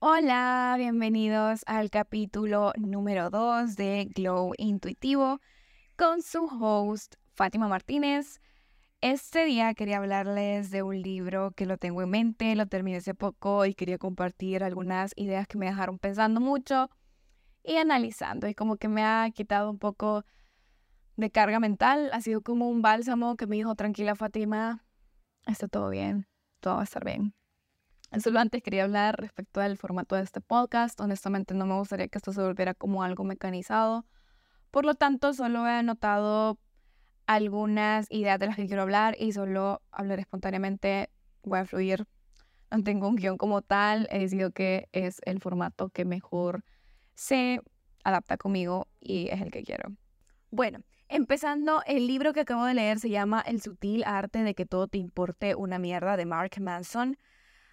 Hola, bienvenidos al capítulo número 2 de Glow Intuitivo con su host Fátima Martínez. Este día quería hablarles de un libro que lo tengo en mente, lo terminé hace poco y quería compartir algunas ideas que me dejaron pensando mucho y analizando y como que me ha quitado un poco de carga mental, ha sido como un bálsamo que me dijo, tranquila Fátima, está todo bien, todo va a estar bien. Solo antes quería hablar respecto al formato de este podcast. Honestamente no me gustaría que esto se volviera como algo mecanizado. Por lo tanto, solo he anotado algunas ideas de las que quiero hablar y solo hablaré espontáneamente. Voy a fluir. No tengo un guion como tal. He decidido que es el formato que mejor se adapta conmigo y es el que quiero. Bueno, empezando, el libro que acabo de leer se llama El sutil arte de que todo te importe una mierda de Mark Manson.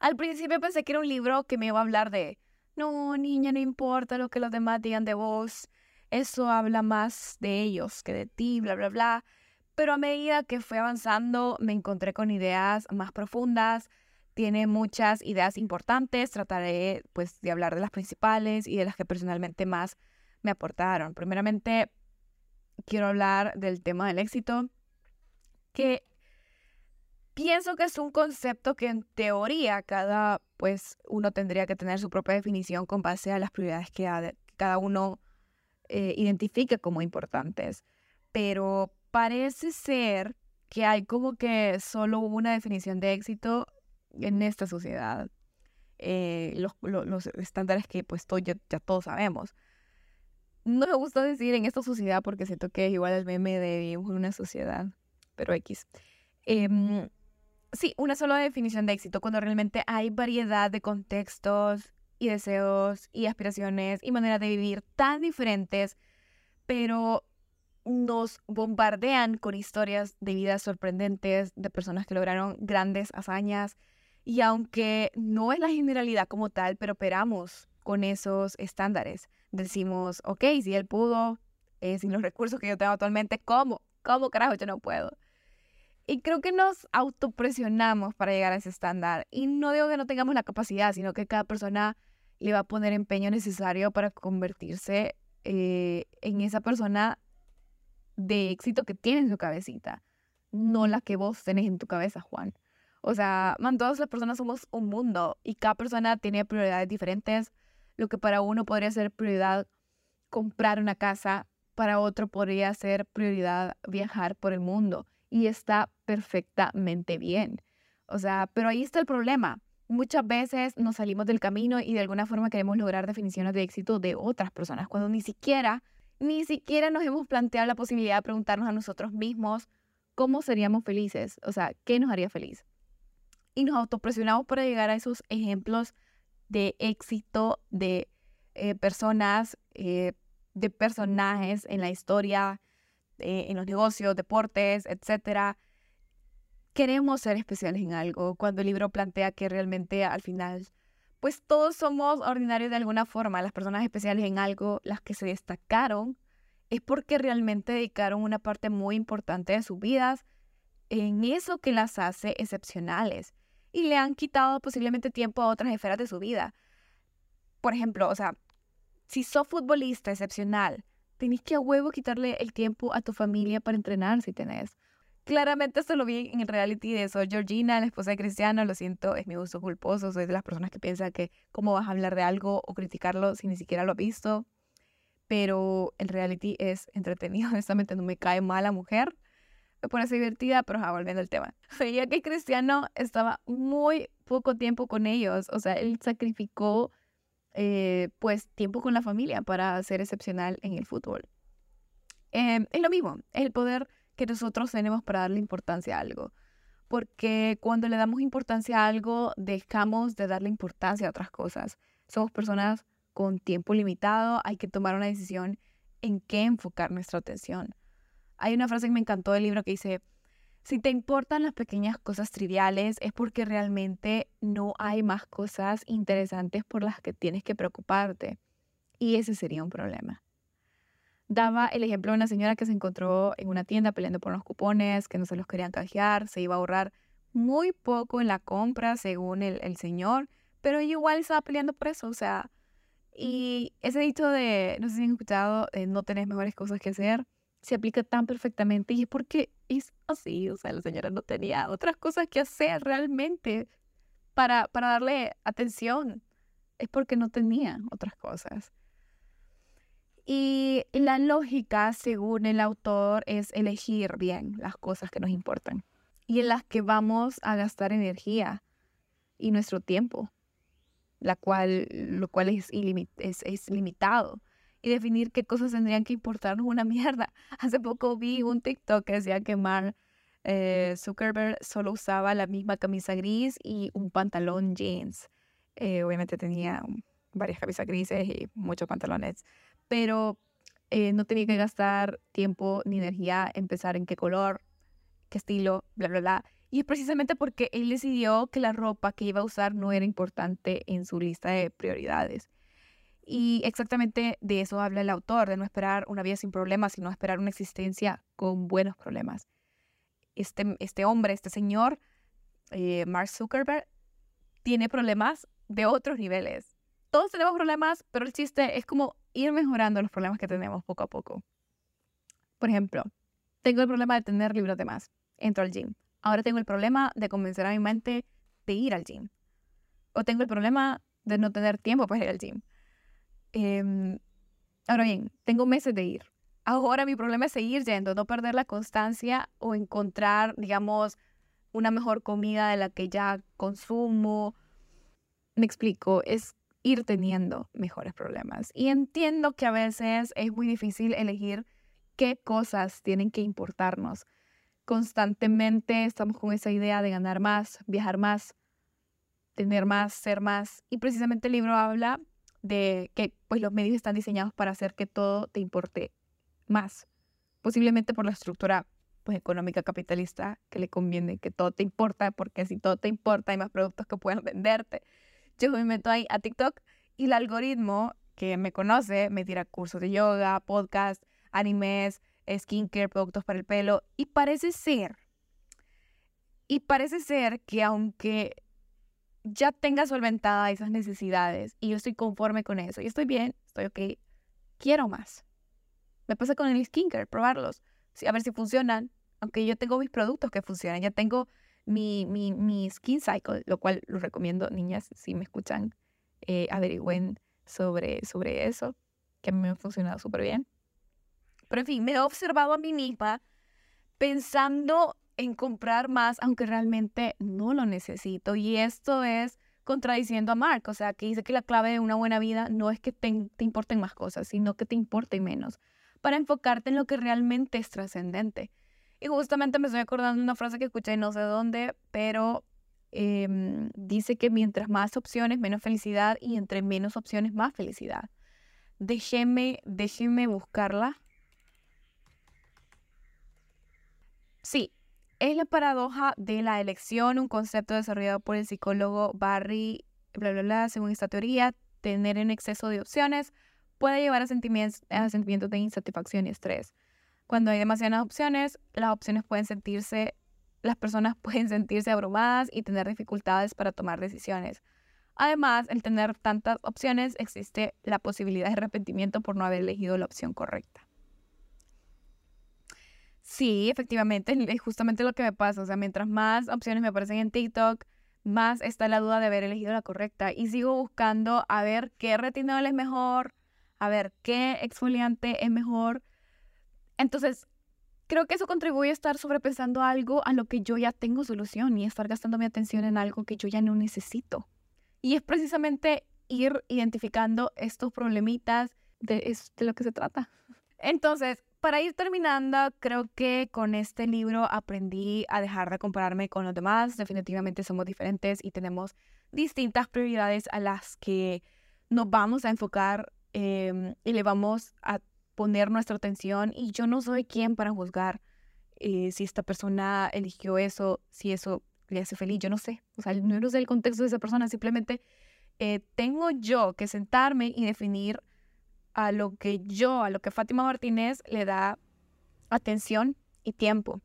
Al principio pensé que era un libro que me iba a hablar de, no, niña, no importa lo que los demás digan de vos, eso habla más de ellos que de ti, bla, bla, bla. Pero a medida que fui avanzando, me encontré con ideas más profundas, tiene muchas ideas importantes, trataré pues de hablar de las principales y de las que personalmente más me aportaron. Primeramente, quiero hablar del tema del éxito, que pienso que es un concepto que en teoría cada, pues uno tendría que tener su propia definición con base a las prioridades que cada uno eh, identifique como importantes. Pero parece ser que hay como que solo una definición de éxito en esta sociedad. Eh, los, los, estándares que pues ya, ya, todos sabemos. No me gusta decir en esta sociedad porque siento que es igual el meme de una sociedad, pero X. Eh, sí, una sola definición de éxito, cuando realmente hay variedad de contextos y deseos y aspiraciones y maneras de vivir tan diferentes, pero nos bombardean con historias de vidas sorprendentes, de personas que lograron grandes hazañas. Y aunque no es la generalidad como tal, pero operamos con esos estándares. Decimos, ok, si él pudo, eh, sin los recursos que yo tengo actualmente, ¿cómo? ¿Cómo carajo yo no puedo? Y creo que nos autopresionamos para llegar a ese estándar. Y no digo que no tengamos la capacidad, sino que cada persona le va a poner empeño necesario para convertirse eh, en esa persona de éxito que tiene en su cabecita, no la que vos tenés en tu cabeza, Juan. O sea, man, todas las personas somos un mundo y cada persona tiene prioridades diferentes. Lo que para uno podría ser prioridad comprar una casa, para otro podría ser prioridad viajar por el mundo y está perfectamente bien. O sea, pero ahí está el problema. Muchas veces nos salimos del camino y de alguna forma queremos lograr definiciones de éxito de otras personas, cuando ni siquiera, ni siquiera nos hemos planteado la posibilidad de preguntarnos a nosotros mismos cómo seríamos felices, o sea, qué nos haría feliz. Y nos autopresionamos para llegar a esos ejemplos de éxito de eh, personas, eh, de personajes en la historia, eh, en los negocios, deportes, etcétera. Queremos ser especiales en algo. Cuando el libro plantea que realmente al final, pues todos somos ordinarios de alguna forma. Las personas especiales en algo, las que se destacaron, es porque realmente dedicaron una parte muy importante de sus vidas en eso que las hace excepcionales y le han quitado posiblemente tiempo a otras esferas de su vida. Por ejemplo, o sea, si sos futbolista excepcional, tenés que a huevo quitarle el tiempo a tu familia para entrenar si tenés. Claramente esto lo vi en el reality de Soy Georgina, la esposa de Cristiano, lo siento, es mi gusto culposo, soy de las personas que piensan que cómo vas a hablar de algo o criticarlo si ni siquiera lo has visto. Pero el reality es entretenido, honestamente no me cae mal la mujer, me parece divertida, pero volviendo al tema. Veía que Cristiano estaba muy poco tiempo con ellos, o sea, él sacrificó eh, pues tiempo con la familia para ser excepcional en el fútbol. Em, es lo mismo, es el poder que nosotros tenemos para darle importancia a algo. Porque cuando le damos importancia a algo, dejamos de darle importancia a otras cosas. Somos personas con tiempo limitado, hay que tomar una decisión en qué enfocar nuestra atención. Hay una frase que me encantó del libro que dice, si te importan las pequeñas cosas triviales es porque realmente no hay más cosas interesantes por las que tienes que preocuparte. Y ese sería un problema. Daba el ejemplo de una señora que se encontró en una tienda peleando por los cupones, que no se los querían canjear, se iba a ahorrar muy poco en la compra según el, señor, pero igual estaba peleando por eso, o sea, y ese dicho de, no sé si han escuchado, de no tenés mejores cosas que hacer, se aplica tan perfectamente y es porque es así, o sea, la señora no tenía otras cosas que hacer realmente para, para darle atención, es porque no tenía otras cosas. Y la lógica, según el autor, es elegir bien las cosas que nos importan y en las que vamos a gastar energía y nuestro tiempo, la cual, lo cual es, es, es limitado. Y definir qué cosas tendrían que importarnos una mierda. Hace poco vi un TikTok que decía que Mark eh, Zuckerberg solo usaba la misma camisa gris y un pantalón jeans. Eh, obviamente tenía varias camisas grises y muchos pantalones pero eh, no tenía que gastar tiempo ni energía en pensar en qué color, qué estilo, bla, bla, bla. Y es precisamente porque él decidió que la ropa que iba a usar no era importante en su lista de prioridades. Y exactamente de eso habla el autor, de no esperar una vida sin problemas, sino esperar una existencia con buenos problemas. Este, este hombre, este señor, eh, Mark Zuckerberg, tiene problemas de otros niveles. Todos tenemos problemas, pero el chiste es como ir mejorando los problemas que tenemos poco a poco. Por ejemplo, tengo el problema de tener libros de más. Entro al gym. Ahora tengo el problema de convencer a mi mente de ir al gym. O tengo el problema de no tener tiempo para ir al gym. Em, ahora bien, tengo meses de ir. Ahora mi problema es seguir yendo, no perder la constancia o encontrar, digamos, una mejor comida de la que ya consumo. Me explico, es ir teniendo mejores problemas. Y entiendo que a veces es muy difícil elegir qué cosas tienen que importarnos. Constantemente estamos con esa idea de ganar más, viajar más, tener más, ser más. Y precisamente el libro habla de que pues, los medios están diseñados para hacer que todo te importe más. Posiblemente por la estructura pues, económica capitalista que le conviene que todo te importa, porque si todo te importa hay más productos que puedan venderte yo me meto ahí a TikTok y el algoritmo que me conoce me tira cursos de yoga, podcast, animes, skincare, productos para el pelo y parece ser, y parece ser que aunque ya tenga solventada esas necesidades y yo estoy conforme con eso y estoy bien, estoy ok, quiero más. Me pasa con el skincare, probarlos, a ver si funcionan, aunque yo tengo mis productos que funcionan, ya tengo mi, mi, mi skin cycle, lo cual lo recomiendo, niñas, si me escuchan, eh, averigüen sobre, sobre eso, que a mí me ha funcionado súper bien. Pero en fin, me he observado a mí misma pensando en comprar más, aunque realmente no lo necesito. Y esto es contradiciendo a Mark, o sea, que dice que la clave de una buena vida no es que te, te importen más cosas, sino que te importen menos, para enfocarte en lo que realmente es trascendente. Y justamente me estoy acordando de una frase que escuché no sé dónde, pero em, dice que mientras más opciones, menos felicidad y entre menos opciones, más felicidad. Déjeme, déjeme buscarla. Sí, es la paradoja de la elección, un concepto desarrollado por el psicólogo Barry, bla, bla, bla, según esta teoría, tener en exceso de opciones puede llevar a sentimientos, a sentimientos de insatisfacción y estrés. Cuando hay demasiadas opciones, las opciones pueden sentirse, las personas pueden sentirse abrumadas y tener dificultades para tomar decisiones. Además, el tener tantas opciones existe la posibilidad de arrepentimiento por no haber elegido la opción correcta. Sí, efectivamente, es justamente lo que me pasa. O sea, mientras más opciones me aparecen en TikTok, más está la duda de haber elegido la correcta. Y sigo buscando a ver qué retinol es mejor, a ver qué exfoliante es mejor, entonces, creo que eso contribuye a estar sobrepensando algo a lo que yo ya tengo solución y estar gastando mi atención en algo que yo ya no necesito. Y es precisamente ir identificando estos problemitas de lo que se trata. Entonces, para ir terminando, creo que con este libro aprendí a dejar de compararme con los demás. Definitivamente somos diferentes y tenemos distintas prioridades a las que nos vamos a enfocar em, y le vamos a poner nuestra atención. Y yo no soy quien para juzgar eh, si esta persona eligió eso, si eso le hace feliz, yo no sé, o sea, no sé el contexto de esa persona, simplemente eh, tengo yo que sentarme y definir a lo que yo, a lo que Fátima Martínez le da atención y tiempo,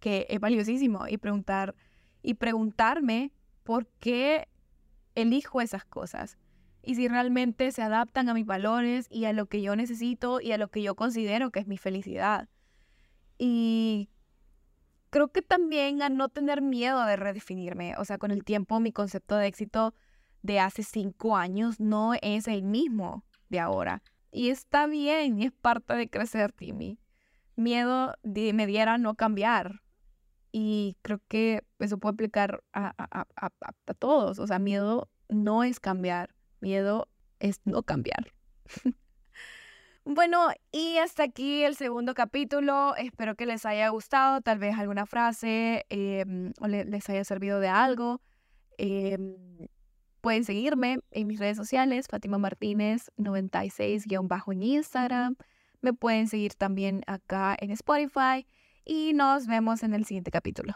que es valiosísimo, y preguntar, y preguntarme por qué elijo esas cosas y si realmente se adaptan a mis valores y a lo que yo necesito y a lo que yo considero que es mi felicidad. Y creo que también a no tener miedo de redefinirme. O sea, con el tiempo mi concepto de éxito de hace cinco años no es el mismo de ahora. Y está bien, y es parte de crecer, Timmy. Miedo me diera no cambiar. Y creo que eso puede aplicar a, a, a, a todos. O sea, miedo no es cambiar Miedo es no cambiar. bueno, y hasta aquí el segundo capítulo. Espero que les haya gustado, tal vez alguna frase em, o les haya servido de algo. Em, pueden seguirme en mis redes sociales, Fátima Martínez 96-bajo en Instagram. Me pueden seguir también acá en Spotify y nos vemos en el siguiente capítulo.